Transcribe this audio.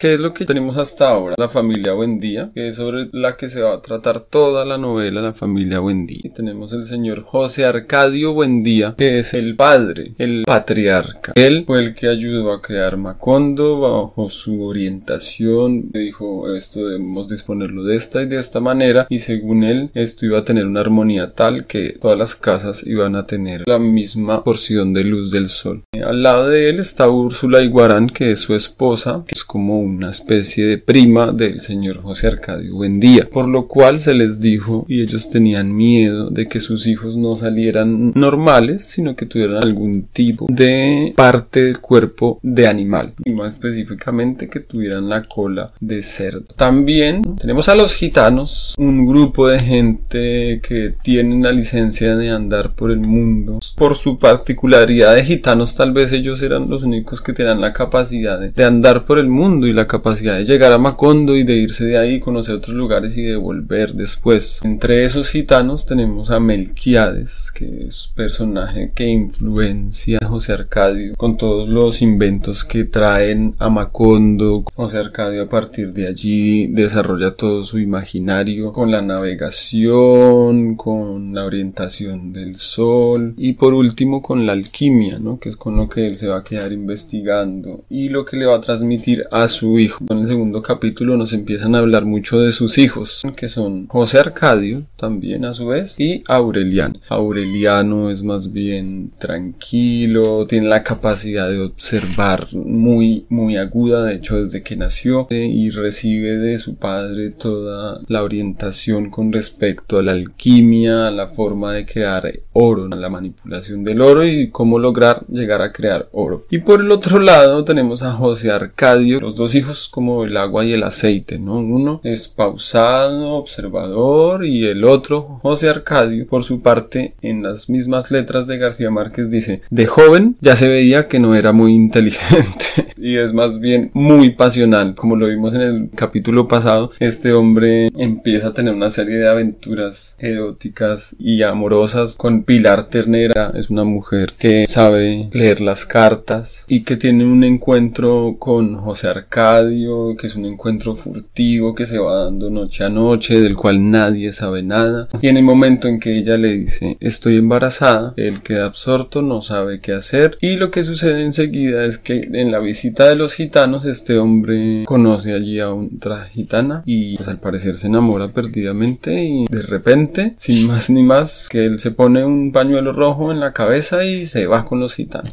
¿Qué es lo que tenemos hasta ahora? La familia Buendía, que es sobre la que se va a tratar toda la novela, la familia Buendía. Tenemos el señor José Arcadio Buendía, que es el padre, el patriarca. Él fue el que ayudó a crear Macondo bajo su orientación. Dijo, esto debemos disponerlo de esta y de esta manera. Y según él, esto iba a tener una armonía tal que todas las casas iban a tener la misma porción de luz del sol. Al lado de él está Úrsula Iguarán, que es su esposa, que es como una especie de prima del señor José Arcadio Buendía, por lo cual se les dijo y ellos tenían miedo de que sus hijos no salieran normales, sino que tuvieran algún tipo de parte del cuerpo de animal, y más específicamente que tuvieran la cola de cerdo. También tenemos a los gitanos, un grupo de gente que tienen la licencia de andar por el mundo. Por su particularidad de gitanos, tal vez ellos eran los únicos que tenían la capacidad de, andar por el mundo y la capacidad de llegar a Macondo y de irse de ahí, conocer otros lugares y de volver después. Entre esos gitanos tenemos a Melquiades, que es un personaje que influencia a José Arcadio con todos los inventos que traen a Macondo. José Arcadio a partir de allí desarrolla todo su imaginario con la navegación, con la orientación del sol y por último con la alquimia, ¿no? que es con lo que él se va a quedar investigando y lo que le va a transmitir a su hijo. En el segundo capítulo nos empiezan a hablar mucho de sus hijos, que son José Arcadio, también a su vez, y Aureliano. Aureliano es más bien tranquilo, tiene la capacidad de observar muy, muy aguda, de hecho desde que nació, eh, y recibe de su padre toda la orientación con respecto a la alquimia, a la forma de crear oro, a la manipulación del oro y cómo lograr llegar a crear oro. Y por el otro lado tenemos a José Arcadio, los dos hijos como el agua y el aceite, ¿no? Uno es pausado, observador y el otro, José Arcadio, por su parte, en las mismas letras de García Márquez dice, de joven ya se veía que no era muy inteligente y es más bien muy pasional, como lo vimos en el capítulo pasado, este hombre empieza a tener una serie de aventuras eróticas y amorosas con Pilar Ternera, es una mujer que sabe leer las cartas y que tiene un encuentro con José Arcadio que es un encuentro furtivo que se va dando noche a noche, del cual nadie sabe nada. Y en el momento en que ella le dice estoy embarazada, él queda absorto, no sabe qué hacer. Y lo que sucede enseguida es que en la visita de los gitanos, este hombre conoce allí a otra gitana y pues al parecer se enamora perdidamente y de repente, sin más ni más, que él se pone un pañuelo rojo en la cabeza y se va con los gitanos.